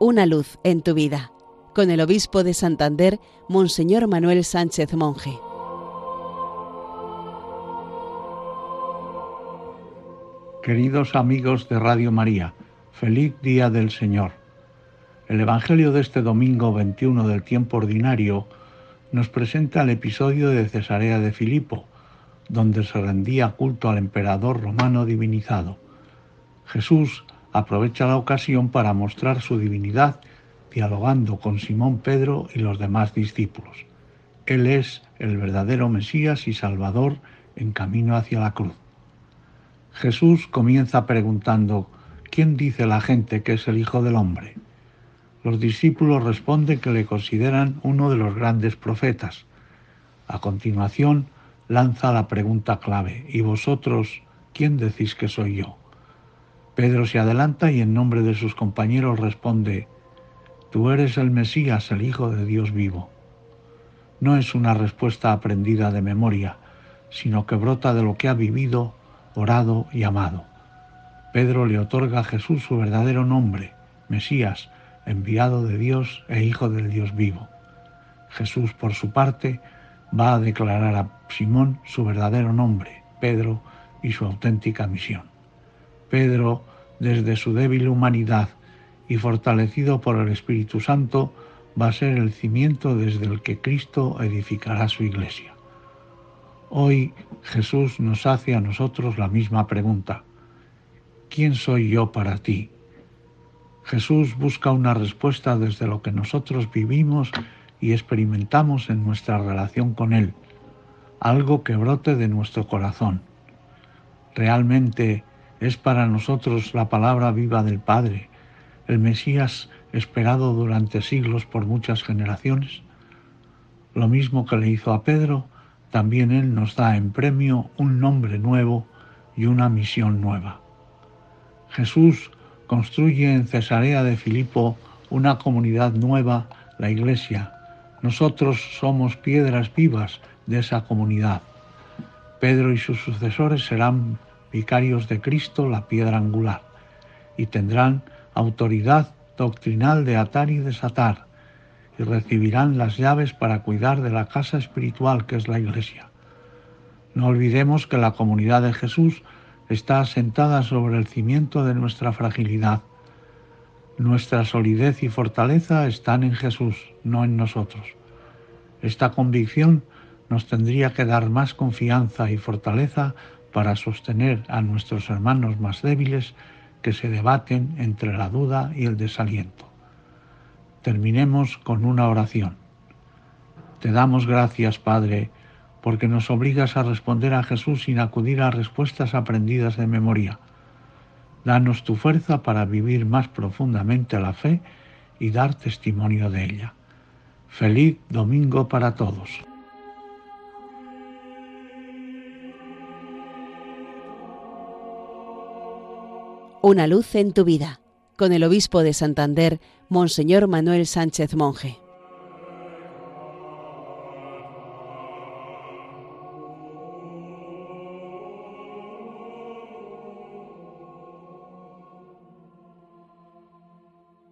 Una luz en tu vida, con el obispo de Santander, Monseñor Manuel Sánchez Monje. Queridos amigos de Radio María, feliz día del Señor. El Evangelio de este domingo 21 del tiempo ordinario nos presenta el episodio de Cesarea de Filipo, donde se rendía culto al emperador romano divinizado. Jesús aprovecha la ocasión para mostrar su divinidad dialogando con Simón Pedro y los demás discípulos. Él es el verdadero Mesías y Salvador en camino hacia la cruz. Jesús comienza preguntando, ¿quién dice la gente que es el Hijo del Hombre? Los discípulos responden que le consideran uno de los grandes profetas. A continuación, lanza la pregunta clave, ¿y vosotros quién decís que soy yo? Pedro se adelanta y en nombre de sus compañeros responde, Tú eres el Mesías, el Hijo de Dios vivo. No es una respuesta aprendida de memoria, sino que brota de lo que ha vivido, orado y amado. Pedro le otorga a Jesús su verdadero nombre, Mesías, enviado de Dios e Hijo del Dios vivo. Jesús, por su parte, va a declarar a Simón su verdadero nombre, Pedro, y su auténtica misión. Pedro, desde su débil humanidad y fortalecido por el Espíritu Santo, va a ser el cimiento desde el que Cristo edificará su iglesia. Hoy Jesús nos hace a nosotros la misma pregunta. ¿Quién soy yo para ti? Jesús busca una respuesta desde lo que nosotros vivimos y experimentamos en nuestra relación con Él, algo que brote de nuestro corazón. Realmente es para nosotros la palabra viva del Padre, el Mesías esperado durante siglos por muchas generaciones. Lo mismo que le hizo a Pedro, también Él nos da en premio un nombre nuevo y una misión nueva. Jesús construye en Cesarea de Filipo una comunidad nueva, la Iglesia, nosotros somos piedras vivas de esa comunidad. Pedro y sus sucesores serán vicarios de Cristo, la piedra angular, y tendrán autoridad doctrinal de atar y desatar, y recibirán las llaves para cuidar de la casa espiritual que es la Iglesia. No olvidemos que la comunidad de Jesús está asentada sobre el cimiento de nuestra fragilidad, nuestra solidez y fortaleza están en Jesús, no en nosotros. Esta convicción nos tendría que dar más confianza y fortaleza para sostener a nuestros hermanos más débiles que se debaten entre la duda y el desaliento. Terminemos con una oración. Te damos gracias, Padre, porque nos obligas a responder a Jesús sin acudir a respuestas aprendidas de memoria Danos tu fuerza para vivir más profundamente la fe y dar testimonio de ella. Feliz domingo para todos. Una luz en tu vida, con el obispo de Santander, Monseñor Manuel Sánchez Monje.